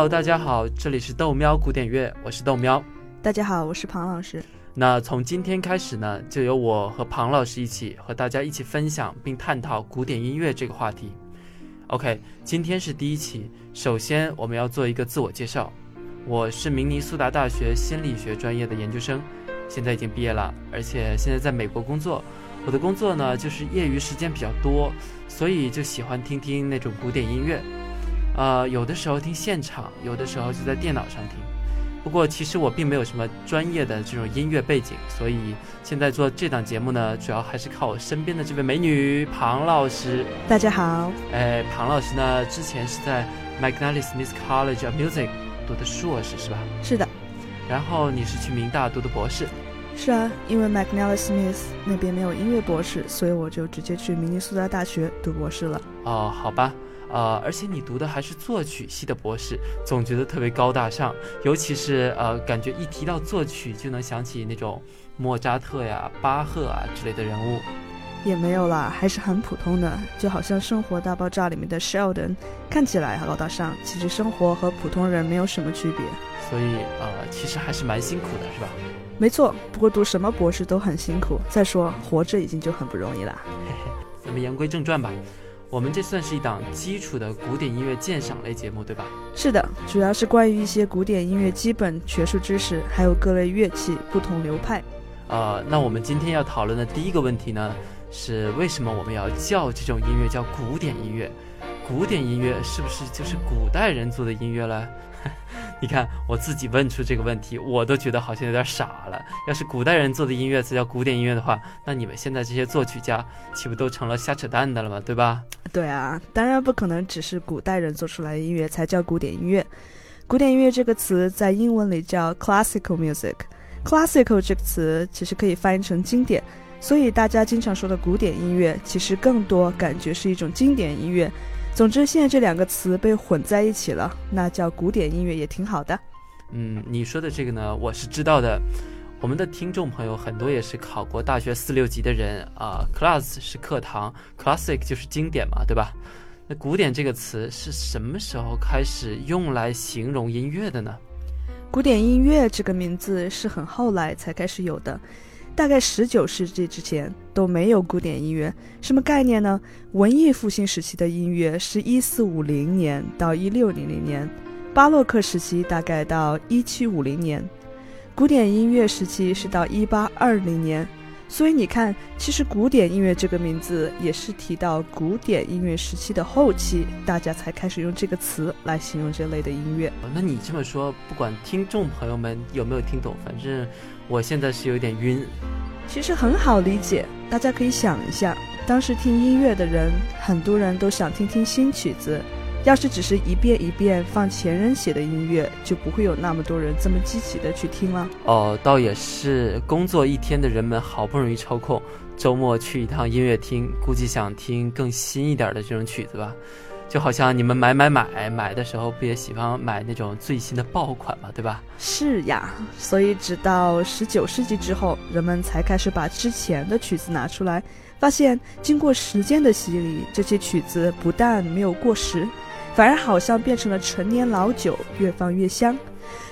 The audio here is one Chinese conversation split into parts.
Hello，大家好，这里是豆喵古典乐，我是豆喵。大家好，我是庞老师。那从今天开始呢，就由我和庞老师一起和大家一起分享并探讨古典音乐这个话题。OK，今天是第一期，首先我们要做一个自我介绍。我是明尼苏达大学心理学专业的研究生，现在已经毕业了，而且现在在美国工作。我的工作呢，就是业余时间比较多，所以就喜欢听听那种古典音乐。呃，有的时候听现场，有的时候就在电脑上听。不过，其实我并没有什么专业的这种音乐背景，所以现在做这档节目呢，主要还是靠我身边的这位美女庞老师。大家好，哎，庞老师呢，之前是在 McNally Smith College of Music 读的硕士，是吧？是的。然后你是去明大读的博士？是啊，因为 McNally Smith 那边没有音乐博士，所以我就直接去明尼苏达大学读博士了。哦，好吧。呃，而且你读的还是作曲系的博士，总觉得特别高大上，尤其是呃，感觉一提到作曲就能想起那种莫扎特呀、巴赫啊之类的人物。也没有啦，还是很普通的，就好像《生活大爆炸》里面的 Sheldon，看起来高大上，其实生活和普通人没有什么区别。所以呃，其实还是蛮辛苦的，是吧？没错，不过读什么博士都很辛苦。再说活着已经就很不容易了。嘿嘿，咱们言归正传吧。我们这算是一档基础的古典音乐鉴赏类节目，对吧？是的，主要是关于一些古典音乐基本学术知识，还有各类乐器不同流派。呃，那我们今天要讨论的第一个问题呢，是为什么我们要叫这种音乐叫古典音乐？古典音乐是不是就是古代人做的音乐了？你看，我自己问出这个问题，我都觉得好像有点傻了。要是古代人做的音乐才叫古典音乐的话，那你们现在这些作曲家岂不都成了瞎扯淡的了吗？对吧？对啊，当然不可能只是古代人做出来的音乐才叫古典音乐。古典音乐这个词在英文里叫 classical music，classical 这个词其实可以翻译成经典，所以大家经常说的古典音乐，其实更多感觉是一种经典音乐。总之，现在这两个词被混在一起了，那叫古典音乐也挺好的。嗯，你说的这个呢，我是知道的。我们的听众朋友很多也是考过大学四六级的人啊。Class 是课堂，Classic 就是经典嘛，对吧？那古典这个词是什么时候开始用来形容音乐的呢？古典音乐这个名字是很后来才开始有的。大概十九世纪之前都没有古典音乐，什么概念呢？文艺复兴时期的音乐是一四五零年到一六零零年，巴洛克时期大概到一七五零年，古典音乐时期是到一八二零年。所以你看，其实古典音乐这个名字也是提到古典音乐时期的后期，大家才开始用这个词来形容这类的音乐。那你这么说，不管听众朋友们有没有听懂，反正。我现在是有点晕，其实很好理解，大家可以想一下，当时听音乐的人，很多人都想听听新曲子，要是只是一遍一遍放前人写的音乐，就不会有那么多人这么积极的去听了。哦，倒也是，工作一天的人们好不容易抽空，周末去一趟音乐厅，估计想听更新一点的这种曲子吧。就好像你们买买买买的时候，不也喜欢买那种最新的爆款嘛，对吧？是呀，所以直到十九世纪之后，人们才开始把之前的曲子拿出来，发现经过时间的洗礼，这些曲子不但没有过时，反而好像变成了陈年老酒，越放越香。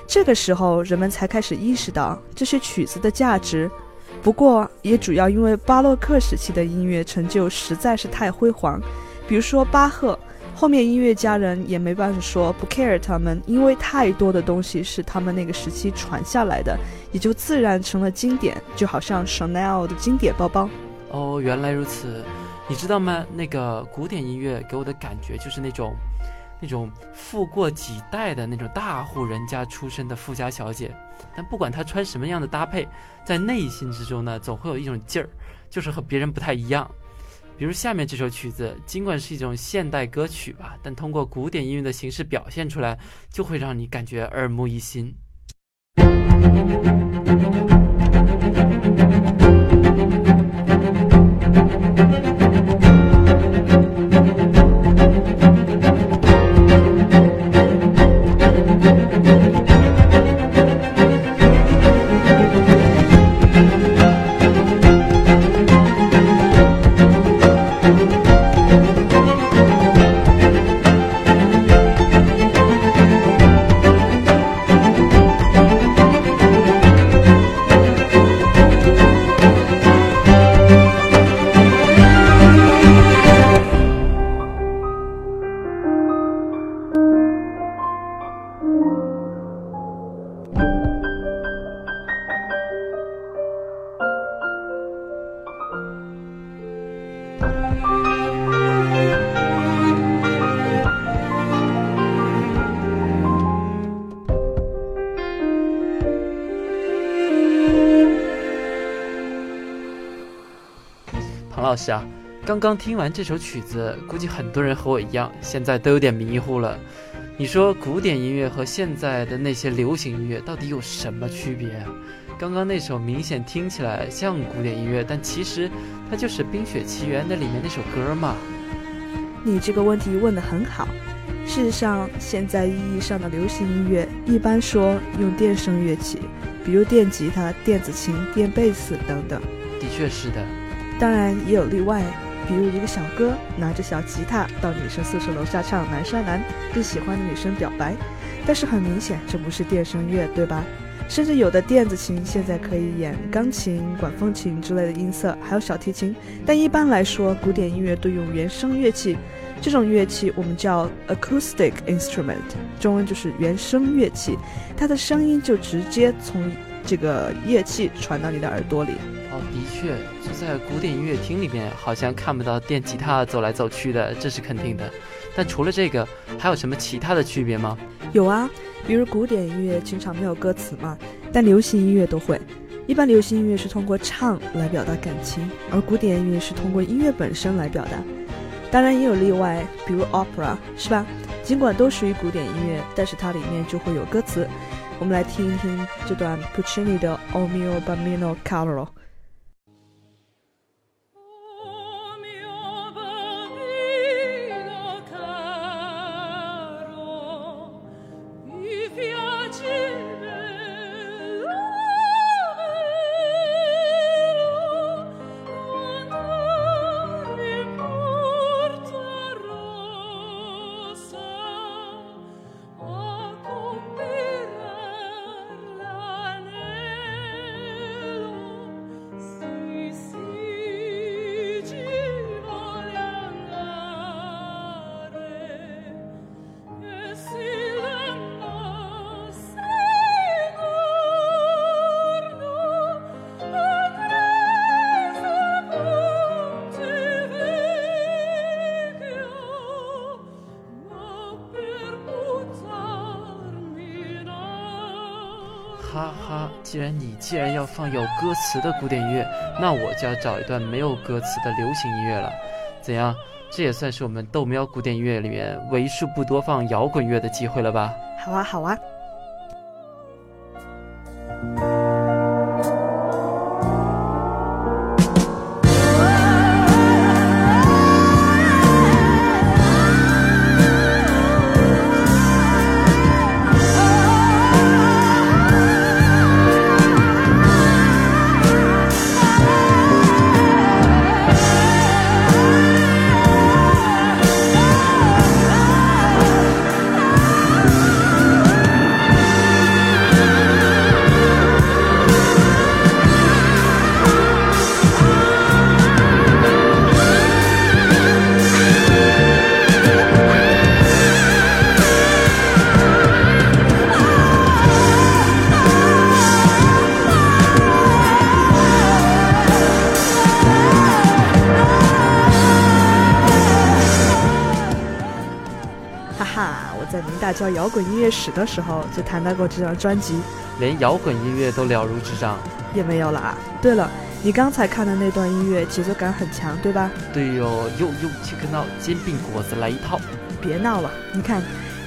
这个时候，人们才开始意识到这些曲子的价值。不过，也主要因为巴洛克时期的音乐成就实在是太辉煌，比如说巴赫。后面音乐家人也没办法说不 care 他们，因为太多的东西是他们那个时期传下来的，也就自然成了经典，就好像 Chanel 的经典包包。哦，原来如此，你知道吗？那个古典音乐给我的感觉就是那种，那种富过几代的那种大户人家出身的富家小姐，但不管她穿什么样的搭配，在内心之中呢，总会有一种劲儿，就是和别人不太一样。比如下面这首曲子，尽管是一种现代歌曲吧，但通过古典音乐的形式表现出来，就会让你感觉耳目一新。庞老师啊，刚刚听完这首曲子，估计很多人和我一样，现在都有点迷糊了。你说古典音乐和现在的那些流行音乐到底有什么区别啊？刚刚那首明显听起来像古典音乐，但其实它就是《冰雪奇缘》那里面那首歌嘛。你这个问题问得很好。事实上，现在意义上的流行音乐一般说用电声乐器，比如电吉他、电子琴、电贝斯等等。的确是的，当然也有例外。比如一个小哥拿着小吉他到女生宿舍楼下唱《南山南》，跟喜欢的女生表白，但是很明显这不是电声乐，对吧？甚至有的电子琴现在可以演钢琴、管风琴之类的音色，还有小提琴。但一般来说，古典音乐都用原声乐器，这种乐器我们叫 acoustic instrument，中文就是原声乐器，它的声音就直接从这个乐器传到你的耳朵里。的确，就在古典音乐厅里面，好像看不到电吉他走来走去的，这是肯定的。但除了这个，还有什么其他的区别吗？有啊，比如古典音乐经常没有歌词嘛，但流行音乐都会。一般流行音乐是通过唱来表达感情，而古典音乐是通过音乐本身来表达。当然也有例外，比如 opera，是吧？尽管都属于古典音乐，但是它里面就会有歌词。我们来听一听这段 Puccini 的 O mio bambino caro。哈哈，既然你既然要放有歌词的古典音乐，那我就要找一段没有歌词的流行音乐了。怎样？这也算是我们豆喵古典音乐里面为数不多放摇滚乐的机会了吧？好啊，好啊。教摇滚音乐史的时候就谈到过这张专辑，连摇滚音乐都了如指掌，也没有了啊。对了，你刚才看的那段音乐节奏感很强，对吧？对哟，又又切克闹煎饼果子来一套。别闹了，你看，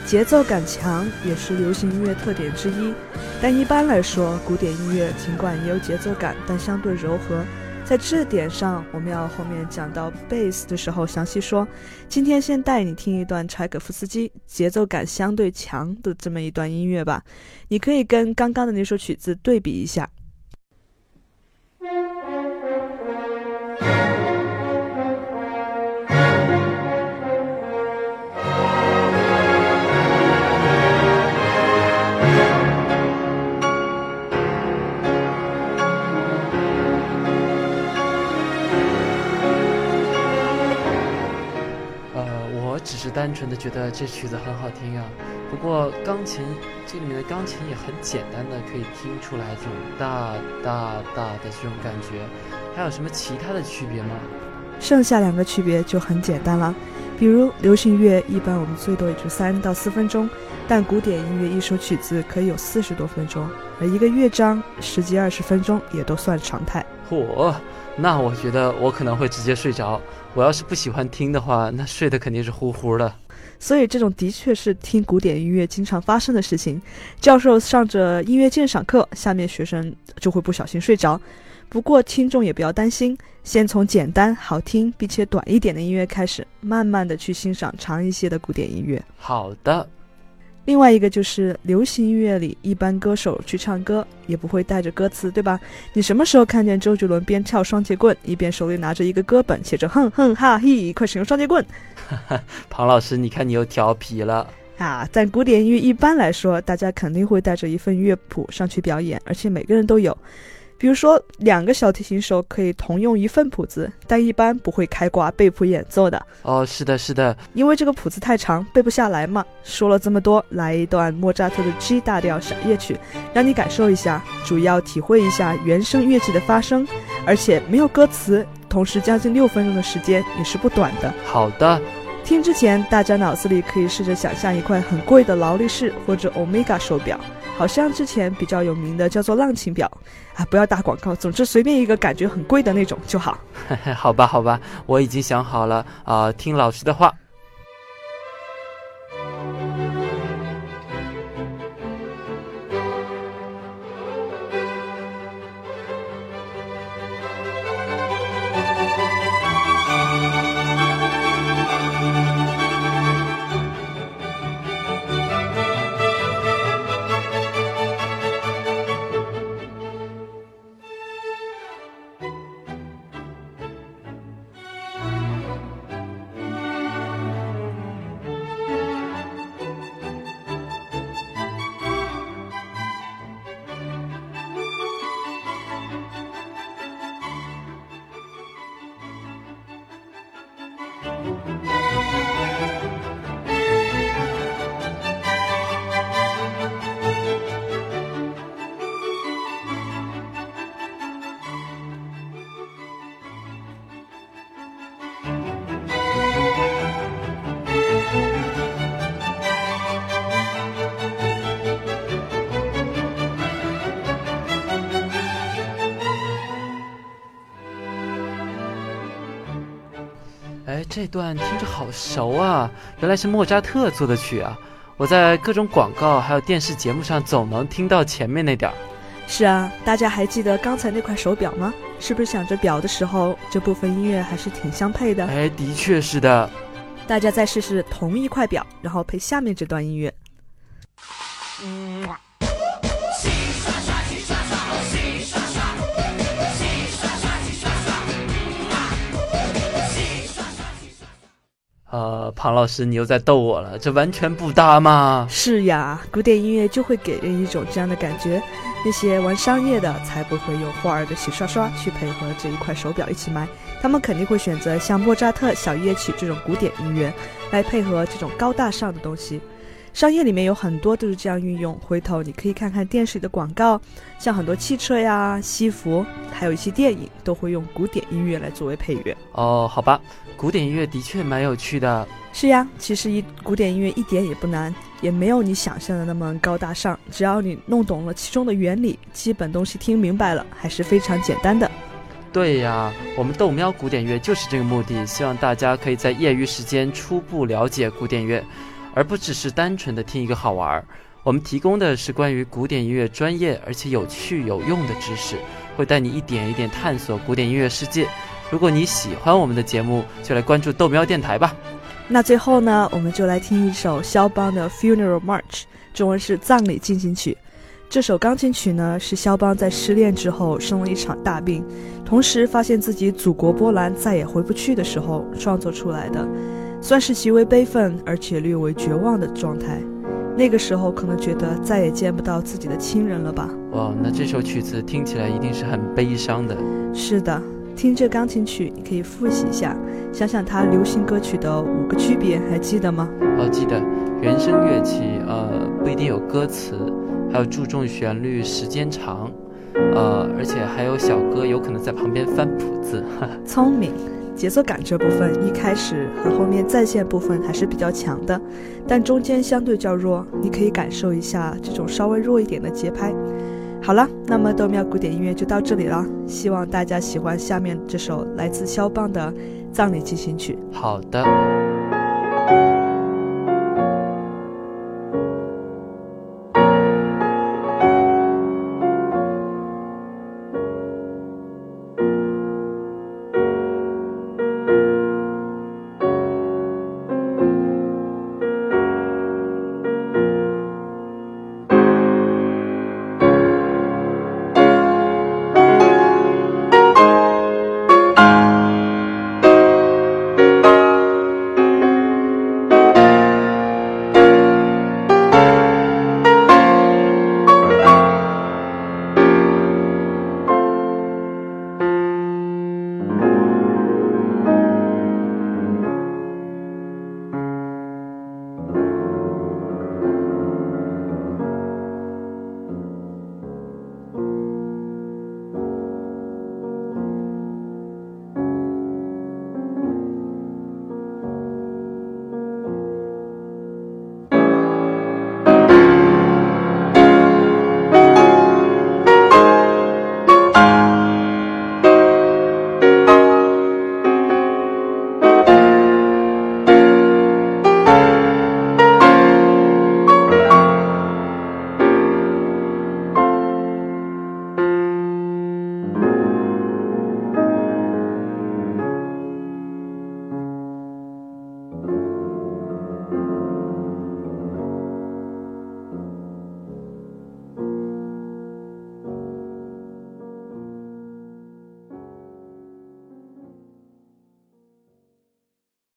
节奏感强也是流行音乐特点之一，但一般来说，古典音乐尽管也有节奏感，但相对柔和。在这点上，我们要后面讲到 bass 的时候详细说。今天先带你听一段柴可夫斯基节奏感相对强的这么一段音乐吧，你可以跟刚刚的那首曲子对比一下。我只是单纯的觉得这曲子很好听啊，不过钢琴这里面的钢琴也很简单的可以听出来这种大大大的这种感觉，还有什么其他的区别吗？剩下两个区别就很简单了，比如流行乐一般我们最多也就三到四分钟，但古典音乐一首曲子可以有四十多分钟，而一个乐章十几二十分钟也都算常态。嚯，那我觉得我可能会直接睡着。我要是不喜欢听的话，那睡得肯定是呼呼的。所以这种的确是听古典音乐经常发生的事情。教授上着音乐鉴赏课，下面学生就会不小心睡着。不过听众也不要担心，先从简单、好听并且短一点的音乐开始，慢慢的去欣赏长一些的古典音乐。好的。另外一个就是流行音乐里，一般歌手去唱歌也不会带着歌词，对吧？你什么时候看见周杰伦边跳双截棍，一边手里拿着一个歌本，写着哼哼哈嘿，快使用双截棍？庞老师，你看你又调皮了啊！在古典音乐一般来说，大家肯定会带着一份乐谱上去表演，而且每个人都有。比如说，两个小提琴手可以同用一份谱子，但一般不会开挂背谱演奏的。哦，是的，是的，因为这个谱子太长，背不下来嘛。说了这么多，来一段莫扎特的 G 大调小夜曲，让你感受一下，主要体会一下原声乐器的发声，而且没有歌词，同时将近六分钟的时间也是不短的。好的。听之前，大家脑子里可以试着想象一块很贵的劳力士或者 Omega 手表，好像之前比较有名的叫做浪琴表，啊，不要打广告，总之随便一个感觉很贵的那种就好。好吧，好吧，我已经想好了啊，听老师的话。这段听着好熟啊！原来是莫扎特做的曲啊！我在各种广告还有电视节目上总能听到前面那点儿。是啊，大家还记得刚才那块手表吗？是不是想着表的时候，这部分音乐还是挺相配的？哎，的确是的。大家再试试同一块表，然后配下面这段音乐。嗯。呃，庞老师，你又在逗我了，这完全不搭吗？是呀，古典音乐就会给人一种这样的感觉。那些玩商业的才不会用华尔的洗刷刷去配合这一块手表一起卖，他们肯定会选择像莫扎特小夜曲这种古典音乐来配合这种高大上的东西。商业里面有很多都是这样运用，回头你可以看看电视里的广告，像很多汽车呀、西服，还有一些电影都会用古典音乐来作为配乐。哦，好吧，古典音乐的确蛮有趣的。是呀，其实一古典音乐一点也不难，也没有你想象的那么高大上，只要你弄懂了其中的原理，基本东西听明白了，还是非常简单的。对呀，我们豆喵古典乐就是这个目的，希望大家可以在业余时间初步了解古典乐。而不只是单纯的听一个好玩儿，我们提供的是关于古典音乐专业而且有趣有用的知识，会带你一点一点探索古典音乐世界。如果你喜欢我们的节目，就来关注豆喵电台吧。那最后呢，我们就来听一首肖邦的《Funeral March》，中文是《葬礼进行曲》。这首钢琴曲呢，是肖邦在失恋之后生了一场大病，同时发现自己祖国波兰再也回不去的时候创作出来的。算是极为悲愤，而且略为绝望的状态。那个时候可能觉得再也见不到自己的亲人了吧？哇，那这首曲子听起来一定是很悲伤的。是的，听这钢琴曲，你可以复习一下，想想它流行歌曲的五个区别，还记得吗？哦，记得。原声乐器，呃，不一定有歌词，还有注重旋律，时间长，呃，而且还有小哥有可能在旁边翻谱子。聪明。节奏感这部分一开始和后面在线部分还是比较强的，但中间相对较弱。你可以感受一下这种稍微弱一点的节拍。好了，那么豆妙古典音乐就到这里了，希望大家喜欢下面这首来自肖邦的葬礼进行曲。好的。